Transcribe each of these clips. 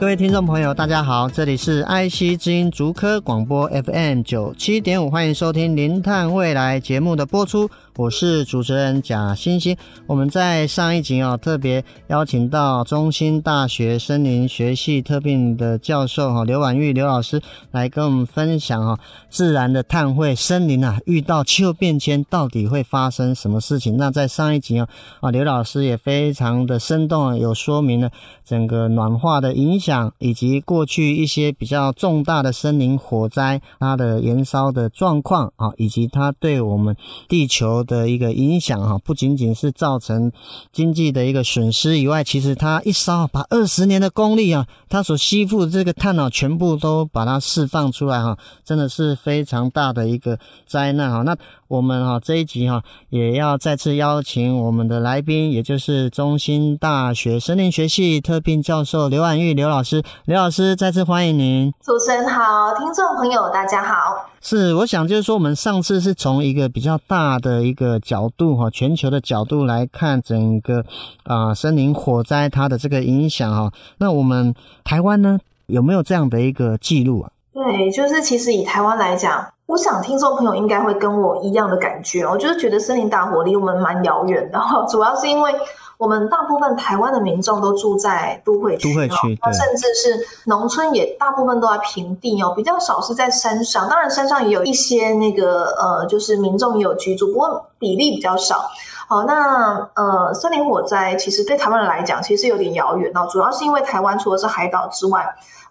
各位听众朋友，大家好，这里是爱惜之音竹科广播 FM 九七点五，欢迎收听《零碳未来》节目的播出。我是主持人贾欣欣。我们在上一集啊，特别邀请到中兴大学森林学系特聘的教授哈刘婉玉刘老师来跟我们分享哈自然的碳汇森林啊，遇到气候变迁到底会发生什么事情？那在上一集啊啊刘老师也非常的生动，有说明了整个暖化的影响，以及过去一些比较重大的森林火灾它的燃烧的状况啊，以及它对我们地球。的一个影响哈，不仅仅是造成经济的一个损失以外，其实它一烧把二十年的功力啊，它所吸附的这个碳啊，全部都把它释放出来哈，真的是非常大的一个灾难哈。那我们哈这一集哈也要再次邀请我们的来宾，也就是中兴大学森林学系特聘教授刘婉玉刘老师，刘老师再次欢迎您。主持人好，听众朋友大家好。是，我想就是说，我们上次是从一个比较大的一个角度哈，全球的角度来看整个啊、森林火灾它的这个影响哈。那我们台湾呢，有没有这样的一个记录啊？对，就是其实以台湾来讲，我想听众朋友应该会跟我一样的感觉，我就是觉得森林大火离我们蛮遥远的哈，主要是因为。我们大部分台湾的民众都住在都会区，都会区，那甚至是农村也大部分都在平地哦，比较少是在山上。当然，山上也有一些那个呃，就是民众也有居住，不过比例比较少。好，那呃，森林火灾其实对台湾人来讲，其实有点遥远哦。主要是因为台湾除了是海岛之外，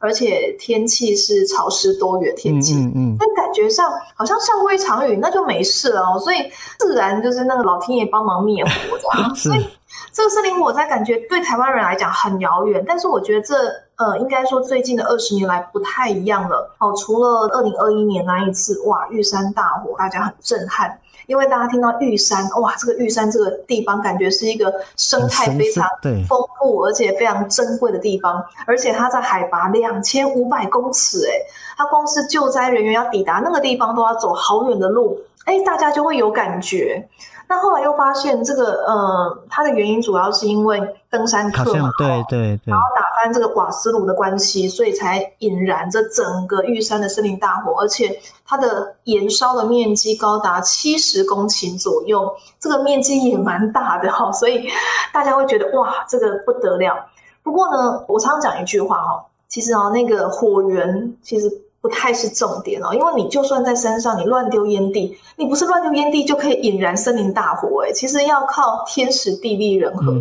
而且天气是潮湿多雨的天气，嗯嗯，但感觉上好像下过一场雨，那就没事了哦。所以自然就是那个老天爷帮忙灭火这样，所以。这个森林火灾感觉对台湾人来讲很遥远，但是我觉得这呃，应该说最近的二十年来不太一样了。哦，除了二零二一年那一次，哇，玉山大火，大家很震撼，因为大家听到玉山，哇，这个玉山这个地方感觉是一个生态非常丰富而且非常珍贵的地方，而且它在海拔两千五百公尺，诶，它光是救灾人员要抵达那个地方都要走好远的路，哎，大家就会有感觉。那后来又发现，这个呃，它的原因主要是因为登山客嘛，对对对，然后打翻这个瓦斯炉的关系，所以才引燃这整个玉山的森林大火，而且它的延烧的面积高达七十公顷左右，这个面积也蛮大的哈，所以大家会觉得哇，这个不得了。不过呢，我常常讲一句话哈，其实啊，那个火源其实。不太是重点哦，因为你就算在山上，你乱丢烟蒂，你不是乱丢烟蒂就可以引燃森林大火诶，其实要靠天时地利人和。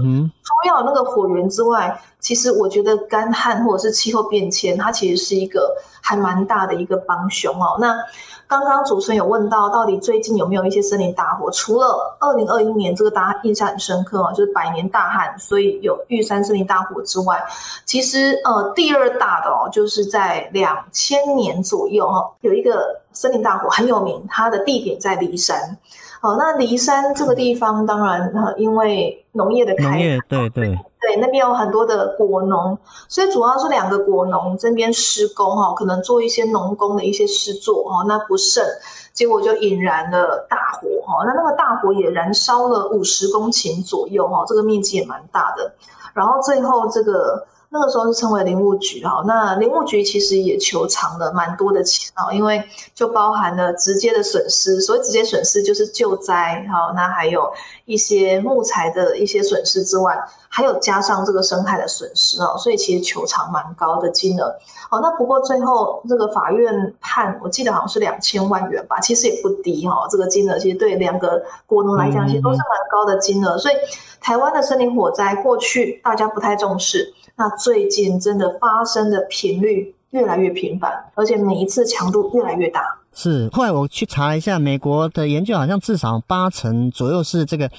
除了那个火源之外，其实我觉得干旱或者是气候变迁，它其实是一个还蛮大的一个帮凶哦。那。刚刚主持人有问到，到底最近有没有一些森林大火？除了二零二一年这个大家印象很深刻哦，就是百年大旱，所以有玉山森林大火之外，其实呃第二大的哦，就是在两千年左右哈，有一个森林大火很有名，它的地点在骊山。哦，那骊山这个地方，当然因为农业的开发，对对。对，那边有很多的果农，所以主要是两个果农这边施工哈，可能做一些农工的一些施作哦，那不慎，结果就引燃了大火哈，那那个大火也燃烧了五十公顷左右哈，这个面积也蛮大的，然后最后这个。那个时候是称为林务局哈，那林务局其实也求偿了蛮多的钱哦，因为就包含了直接的损失，所以直接损失就是救灾哈，那还有一些木材的一些损失之外，还有加上这个生态的损失哦，所以其实求偿蛮高的金额。好，那不过最后这个法院判，我记得好像是两千万元吧，其实也不低哈，这个金额其实对两个国农来讲，其实都是蛮高的金额。所以台湾的森林火灾过去大家不太重视。那最近真的发生的频率越来越频繁，而且每一次强度越来越大。是，后来我去查了一下，美国的研究好像至少八成左右是这个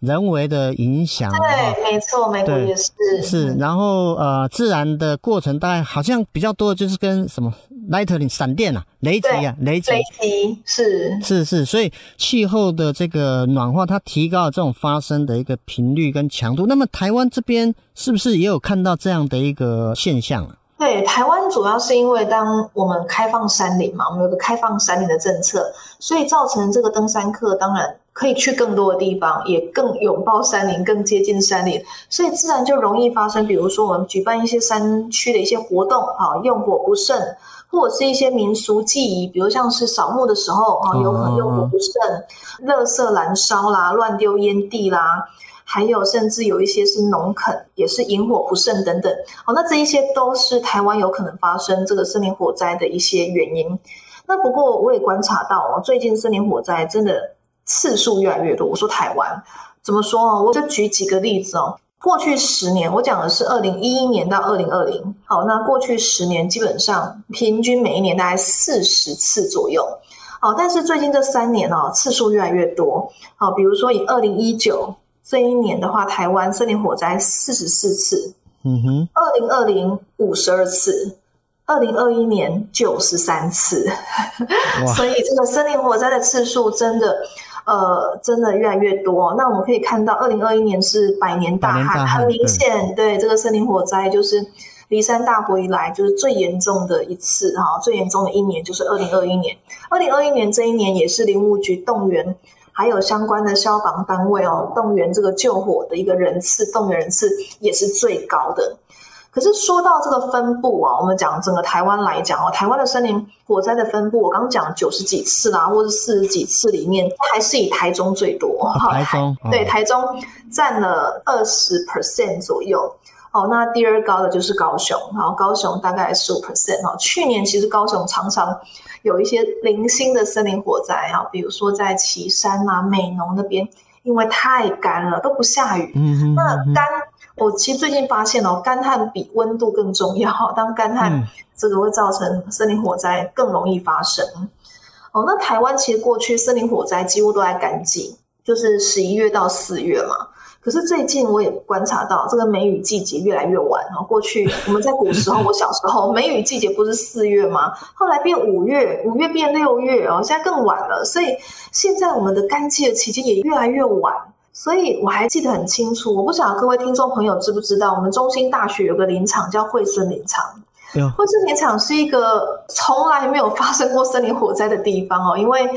人为的影响。对，没错，美国也是。是，然后呃，自然的过程大概好像比较多的就是跟什么 lightning 闪电啊、雷击啊、雷击。雷击是是是，所以气候的这个暖化，它提高了这种发生的一个频率跟强度。那么台湾这边是不是也有看到这样的一个现象啊？对，台湾主要是因为当我们开放山林嘛，我们有个开放山林的政策，所以造成这个登山客当然可以去更多的地方，也更拥抱山林，更接近山林，所以自然就容易发生，比如说我们举办一些山区的一些活动啊，用火不慎，或者是一些民俗祭仪，比如像是扫墓的时候啊，有可能用火不慎，垃圾燃烧啦，乱丢烟蒂啦。还有，甚至有一些是农垦，也是引火不慎等等。好，那这一些都是台湾有可能发生这个森林火灾的一些原因。那不过我也观察到哦，最近森林火灾真的次数越来越多。我说台湾怎么说哦？我就举几个例子哦。过去十年，我讲的是二零一一年到二零二零。好，那过去十年基本上平均每一年大概四十次左右。好，但是最近这三年哦，次数越来越多。好，比如说以二零一九。这一年的话，台湾森林火灾四十四次，嗯哼，二零二零五十二次，二零二一年九十三次，所以这个森林火灾的次数真的，呃，真的越来越多。那我们可以看到，二零二一年是百年大旱，很明显，对，对这个森林火灾就是梨山大火以来就是最严重的一次哈，最严重的一年就是二零二一年。二零二一年这一年也是林务局动员。还有相关的消防单位哦，动员这个救火的一个人次，动员人次也是最高的。可是说到这个分布啊，我们讲整个台湾来讲哦，台湾的森林火灾的分布，我刚刚讲九十几次啦，或者四十几次里面，还是以台中最多。台中对，台中占了二十 percent 左右。哦，那第二高的就是高雄，然后高雄大概十五 percent 哦。去年其实高雄常常。有一些零星的森林火灾啊，比如说在岐山啊、美浓那边，因为太干了，都不下雨。嗯哼，那干，我其实最近发现哦，干旱比温度更重要。当干旱，这个会造成森林火灾更容易发生。哦，那台湾其实过去森林火灾几乎都在干季，就是十一月到四月嘛。可是最近我也观察到，这个梅雨季节越来越晚。过去我们在古时候，我小时候梅雨季节不是四月吗？后来变五月，五月变六月哦，现在更晚了。所以现在我们的干季的期间也越来越晚。所以我还记得很清楚，我不晓得各位听众朋友知不知道，我们中心大学有个林场叫惠森林场。惠森林场是一个从来没有发生过森林火灾的地方哦，因为。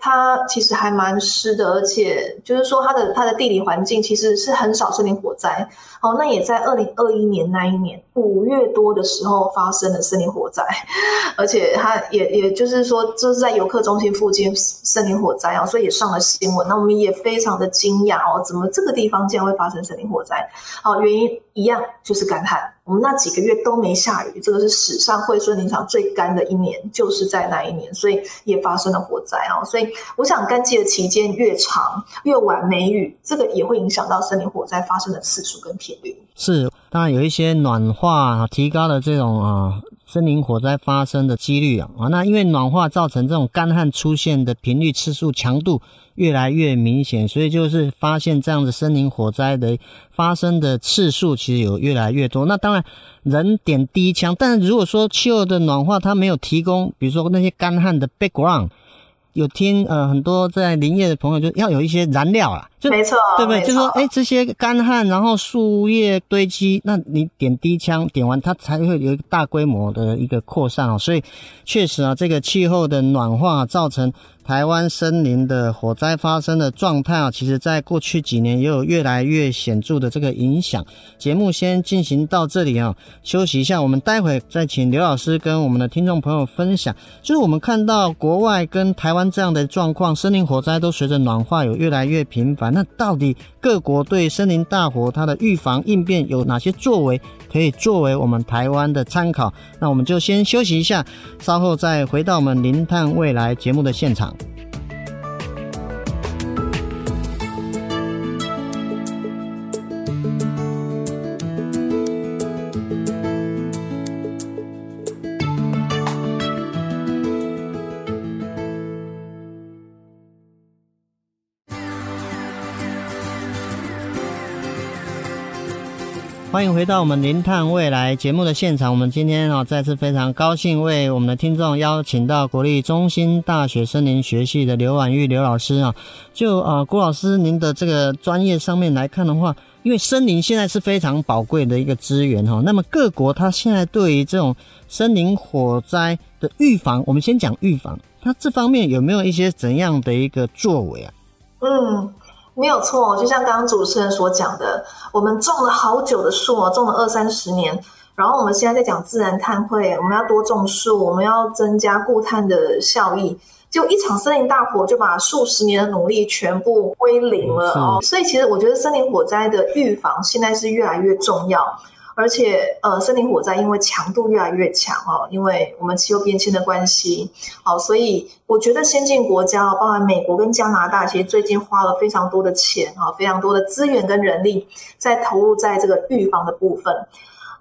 它其实还蛮湿的，而且就是说它的它的地理环境其实是很少森林火灾。哦，那也在二零二一年那一年五月多的时候发生了森林火灾，而且它也也就是说就是在游客中心附近森林火灾啊，所以也上了新闻。那我们也非常的惊讶哦，怎么这个地方竟然会发生森林火灾？好，原因一样就是干旱。我们那几个月都没下雨，这个是史上惠顺林场最干的一年，就是在那一年，所以也发生了火灾啊。所以我想，干季的期间越长越晚没雨，这个也会影响到森林火灾发生的次数跟频率。是，当然有一些暖化提高了这种啊森林火灾发生的几率啊啊。那因为暖化造成这种干旱出现的频率、次数、强度。越来越明显，所以就是发现这样的森林火灾的发生的次数其实有越来越多。那当然人点第一枪，但是如果说气候的暖化它没有提供，比如说那些干旱的 background，有听呃很多在林业的朋友就要有一些燃料啦，就没错，对不对？就说哎这些干旱，然后树叶堆积，那你点滴枪点完，它才会有一个大规模的一个扩散哦。所以确实啊，这个气候的暖化造成。台湾森林的火灾发生的状态啊，其实在过去几年也有越来越显著的这个影响。节目先进行到这里啊，休息一下，我们待会再请刘老师跟我们的听众朋友分享。就是我们看到国外跟台湾这样的状况，森林火灾都随着暖化有越来越频繁。那到底各国对森林大火它的预防应变有哪些作为，可以作为我们台湾的参考？那我们就先休息一下，稍后再回到我们林探未来节目的现场。欢迎回到我们零碳未来节目的现场。我们今天啊，再次非常高兴为我们的听众邀请到国立中兴大学森林学系的刘婉玉刘老师啊。就啊，郭老师您的这个专业上面来看的话，因为森林现在是非常宝贵的一个资源哈。那么各国它现在对于这种森林火灾的预防，我们先讲预防，它这方面有没有一些怎样的一个作为啊？嗯。没有错，就像刚刚主持人所讲的，我们种了好久的树哦，种了二三十年，然后我们现在在讲自然碳汇，我们要多种树，我们要增加固碳的效益，就一场森林大火就把数十年的努力全部归零了哦。所以其实我觉得森林火灾的预防现在是越来越重要。而且，呃，森林火灾因为强度越来越强哦，因为我们气候变迁的关系，好，所以我觉得先进国家，包含美国跟加拿大，其实最近花了非常多的钱啊，非常多的资源跟人力在投入在这个预防的部分。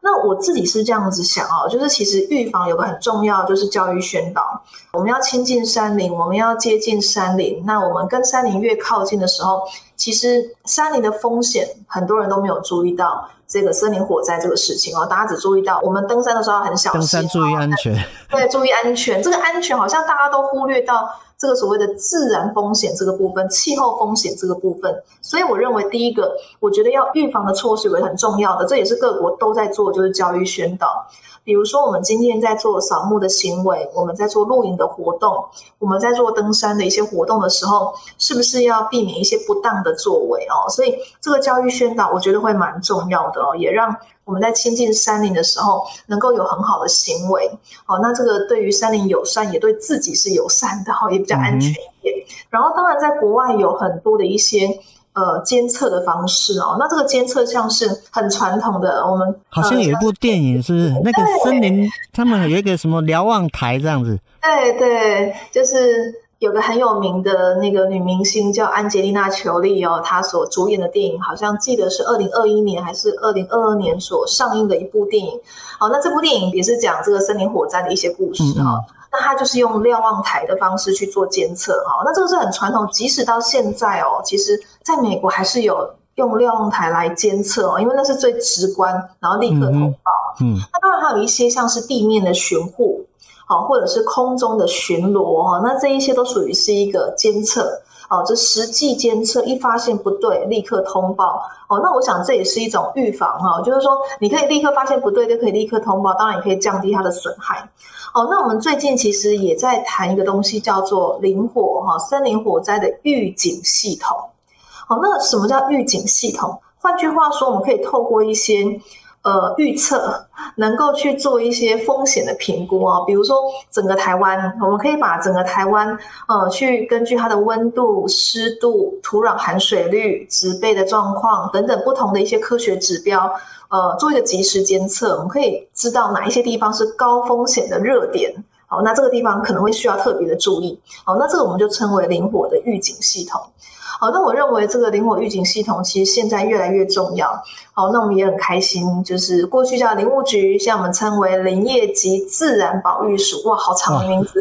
那我自己是这样子想哦，就是其实预防有个很重要，就是教育宣导。我们要亲近山林，我们要接近山林。那我们跟山林越靠近的时候，其实山林的风险很多人都没有注意到。这个森林火灾这个事情哦，大家只注意到我们登山的时候要很小心，登山注意安全。对，注意安全。这个安全好像大家都忽略到这个所谓的自然风险这个部分、气候风险这个部分。所以我认为，第一个，我觉得要预防的措施为很重要的，这也是各国都在做，就是教育宣导。比如说，我们今天在做扫墓的行为，我们在做露营的活动，我们在做登山的一些活动的时候，是不是要避免一些不当的作为哦？所以这个教育宣导，我觉得会蛮重要的哦，也让我们在亲近山林的时候，能够有很好的行为哦。那这个对于山林友善，也对自己是友善的哈，也比较安全一点。然后，当然在国外有很多的一些。呃，监测的方式哦，那这个监测像是很传统的，我们好像有一部电影，是不是？那个森林，他们有一个什么瞭望台这样子？对对，就是有个很有名的那个女明星叫安吉丽娜·裘丽哦，她所主演的电影，好像记得是二零二一年还是二零二二年所上映的一部电影。好，那这部电影也是讲这个森林火灾的一些故事啊。那它就是用瞭望台的方式去做监测，哈，那这个是很传统，即使到现在哦，其实在美国还是有用瞭望台来监测哦，因为那是最直观，然后立刻通报。嗯，那当然还有一些像是地面的巡护，好，或者是空中的巡逻哈，那这一些都属于是一个监测。哦，这实际监测一发现不对，立刻通报。哦，那我想这也是一种预防哈，就是说你可以立刻发现不对，就可以立刻通报，当然也可以降低它的损害。哦，那我们最近其实也在谈一个东西，叫做林火哈，森林火灾的预警系统。哦，那什么叫预警系统？换句话说，我们可以透过一些。呃，预测能够去做一些风险的评估啊，比如说整个台湾，我们可以把整个台湾，呃，去根据它的温度、湿度、土壤含水率、植被的状况等等不同的一些科学指标，呃，做一个及时监测，我们可以知道哪一些地方是高风险的热点，好，那这个地方可能会需要特别的注意，好，那这个我们就称为林火的预警系统。好，那我认为这个林火预警系统其实现在越来越重要。好，那我们也很开心，就是过去叫林务局，现在我们称为林业及自然保育署。哇，好长的名字，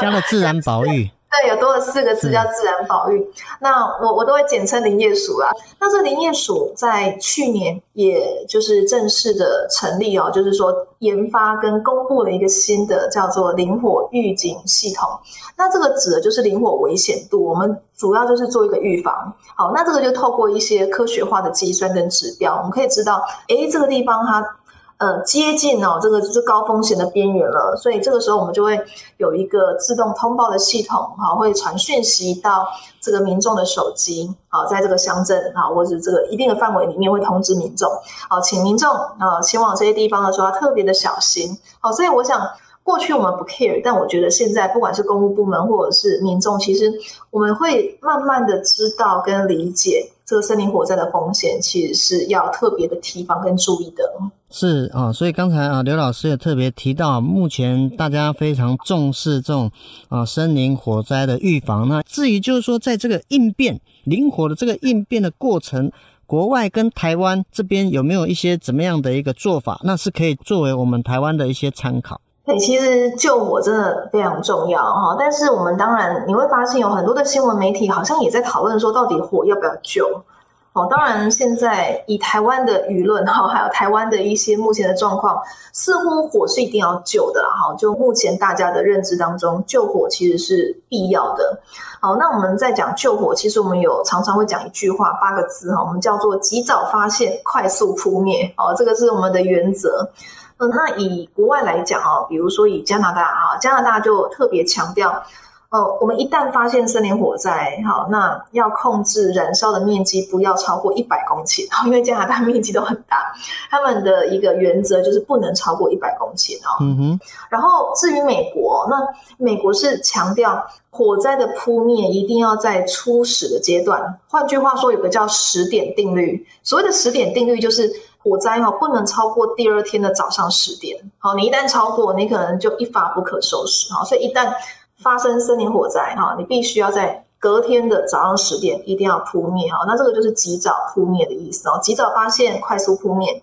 加了自然保育。对，有多了四个字叫自然保育。那我我都会简称林业署啦。那这林业署在去年也就是正式的成立哦，就是说研发跟公布了一个新的叫做林火预警系统。那这个指的就是林火危险度，我们主要就是做一个预防。好，那这个就透过一些科学化的计算跟指标，我们可以知道，诶，这个地方它。呃，接近哦，这个就是高风险的边缘了，所以这个时候我们就会有一个自动通报的系统，哈，会传讯息到这个民众的手机，啊，在这个乡镇啊，或者这个一定的范围里面会通知民众，好，请民众啊前往这些地方的时候要特别的小心，好，所以我想过去我们不 care，但我觉得现在不管是公务部门或者是民众，其实我们会慢慢的知道跟理解这个森林火灾的风险，其实是要特别的提防跟注意的。是啊，所以刚才啊，刘老师也特别提到，目前大家非常重视这种啊森林火灾的预防。那至于就是说，在这个应变灵活的这个应变的过程，国外跟台湾这边有没有一些怎么样的一个做法？那是可以作为我们台湾的一些参考。对，其实救火真的非常重要哈。但是我们当然你会发现有很多的新闻媒体好像也在讨论说，到底火要不要救？哦，当然，现在以台湾的舆论哈，还有台湾的一些目前的状况，似乎火是一定要救的哈。就目前大家的认知当中，救火其实是必要的。好，那我们在讲救火，其实我们有常常会讲一句话，八个字哈，我们叫做及早发现，快速扑灭。哦，这个是我们的原则。嗯，那以国外来讲哦，比如说以加拿大啊，加拿大就特别强调。哦，我们一旦发现森林火灾，好，那要控制燃烧的面积不要超过一百公顷，因为加拿大面积都很大，他们的一个原则就是不能超过一百公顷哦。嗯哼。然后至于美国，那美国是强调火灾的扑灭一定要在初始的阶段，换句话说，有个叫十点定律。所谓的十点定律就是火灾哈不能超过第二天的早上十点。好，你一旦超过，你可能就一发不可收拾。好，所以一旦发生森林火灾哈，你必须要在隔天的早上十点一定要扑灭哈，那这个就是及早扑灭的意思哦，及早发现，快速扑灭。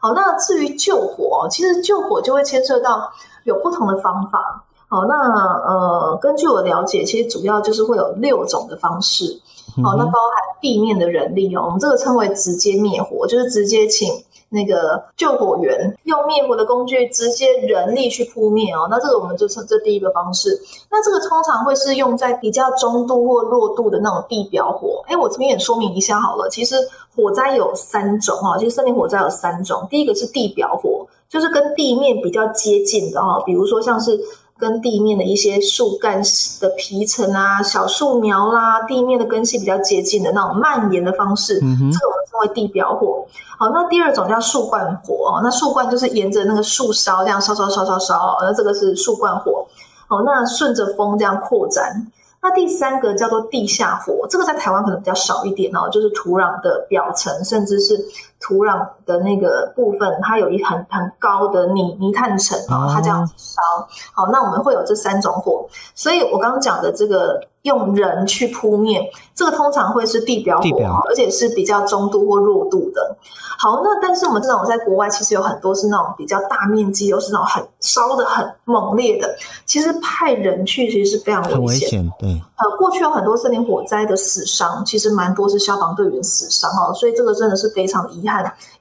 好，那至于救火，其实救火就会牵涉到有不同的方法。好，那呃，根据我了解，其实主要就是会有六种的方式。好，那包含地面的人力哦，我们这个称为直接灭火，就是直接请。那个救火员用灭火的工具直接人力去扑灭哦，那这个我们就称这第一个方式。那这个通常会是用在比较中度或弱度的那种地表火。哎，我这边也说明一下好了，其实火灾有三种哈，其实森林火灾有三种。第一个是地表火，就是跟地面比较接近的哈，比如说像是。跟地面的一些树干的皮层啊、小树苗啦、啊、地面的根系比较接近的那种蔓延的方式，这个我们称为地表火。好，那第二种叫树冠火，那树冠就是沿着那个树梢这样烧烧烧烧烧，那这个是树冠火。好，那顺着风这样扩展。那第三个叫做地下火，这个在台湾可能比较少一点哦，就是土壤的表层，甚至是土壤的那个部分，它有一很很高的泥泥炭层然后，它这样子烧。好，那我们会有这三种火，所以我刚刚讲的这个。用人去扑灭，这个通常会是地表火，表而且是比较中度或弱度的。好，那但是我们这种在国外其实有很多是那种比较大面积，又是那种很烧的很猛烈的。其实派人去其实是非常危险，危险。对，呃，过去有很多森林火灾的死伤，其实蛮多是消防队员死伤哦，所以这个真的是非常遗憾，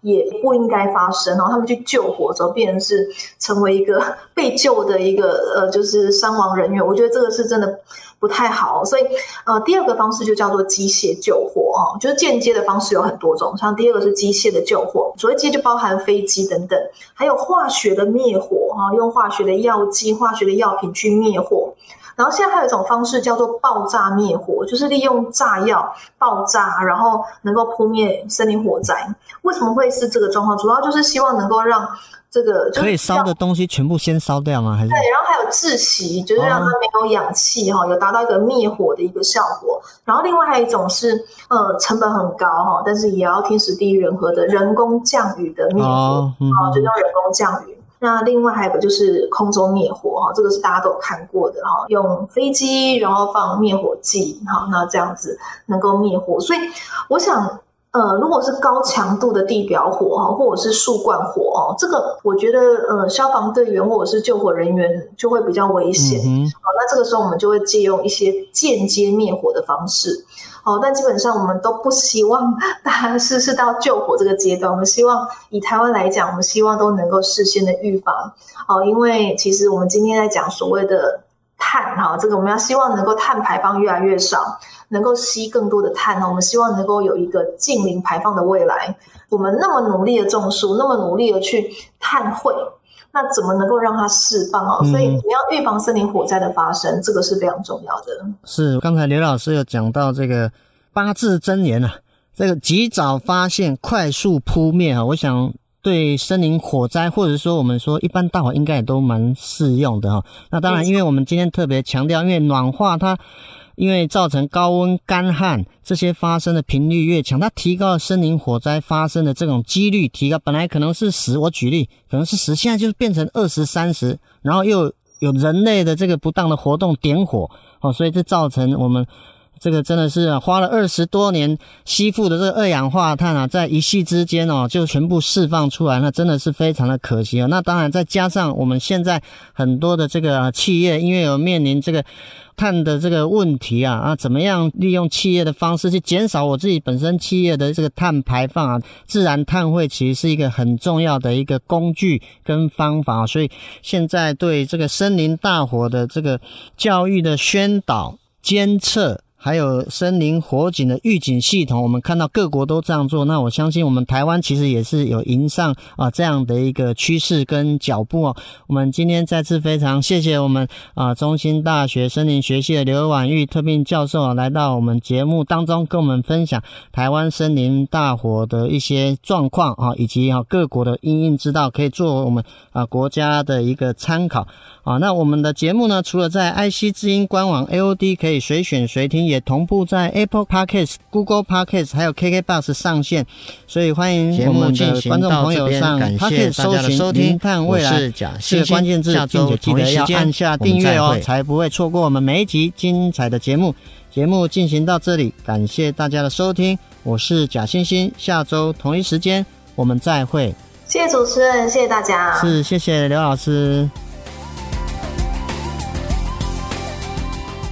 也不应该发生。然后他们去救火之后，变成是成为一个被救的一个呃，就是伤亡人员。我觉得这个是真的。不太好，所以呃，第二个方式就叫做机械救火哦，就是间接的方式有很多种，像第二个是机械的救火，所谓机械就包含飞机等等，还有化学的灭火哈，用化学的药剂、化学的药品去灭火，然后现在还有一种方式叫做爆炸灭火，就是利用炸药爆炸，然后能够扑灭森林火灾。为什么会是这个状况？主要就是希望能够让。这个可以烧的东西全部先烧掉吗？还是对，然后还有窒息，就是让它没有氧气哈，哦、有达到一个灭火的一个效果。然后另外还有一种是呃成本很高哈，但是也要天时地利人和的人工降雨的灭火，哦，嗯、就叫人工降雨。那另外还有个就是空中灭火哈，这个是大家都有看过的哈，用飞机然后放灭火剂哈，那这样子能够灭火。所以我想。呃，如果是高强度的地表火哈，或者是树冠火哦，这个我觉得呃，消防队员或者是救火人员就会比较危险。嗯。好，那这个时候我们就会借用一些间接灭火的方式。好，但基本上我们都不希望大家是是到救火这个阶段。我们希望以台湾来讲，我们希望都能够事先的预防。好，因为其实我们今天在讲所谓的。碳哈，这个我们要希望能够碳排放越来越少，能够吸更多的碳呢。我们希望能够有一个净零排放的未来。我们那么努力的种树，那么努力的去碳汇，那怎么能够让它释放啊？所以你要预防森林火灾的发生，这个是非常重要的。是，刚才刘老师有讲到这个八字真言啊，这个及早发现，快速扑灭啊，我想。对森林火灾，或者说我们说一般大火，应该也都蛮适用的哈。那当然，因为我们今天特别强调，因为暖化它，因为造成高温、干旱这些发生的频率越强，它提高了森林火灾发生的这种几率提高。本来可能是十，我举例可能是十，现在就是变成二十、三十，然后又有人类的这个不当的活动点火哦，所以这造成我们。这个真的是花了二十多年吸附的这个二氧化碳啊，在一夕之间哦，就全部释放出来，那真的是非常的可惜啊。那当然再加上我们现在很多的这个企业，因为有面临这个碳的这个问题啊啊，怎么样利用企业的方式去减少我自己本身企业的这个碳排放啊？自然碳汇其实是一个很重要的一个工具跟方法，所以现在对这个森林大火的这个教育的宣导、监测。还有森林火警的预警系统，我们看到各国都这样做，那我相信我们台湾其实也是有迎上啊这样的一个趋势跟脚步哦。我们今天再次非常谢谢我们啊中心大学森林学系的刘婉玉特聘教授啊来到我们节目当中，跟我们分享台湾森林大火的一些状况啊，以及啊各国的因应之道，可以作为我们啊国家的一个参考啊。那我们的节目呢，除了在爱惜之音官网 AOD 可以随选随听。也同步在 Apple Podcast、Google Podcast 还有 KKBox 上线，所以欢迎我们的观众朋友上 Podcast 搜寻“零碳未来”这个关键字，并且记得要按下订阅哦，才不会错过我们每一集精彩的节目。节目进行到这里，感谢大家的收听，我是贾欣欣，下周同一时间我们再会。谢谢主持人，谢谢大家，是谢谢刘老师。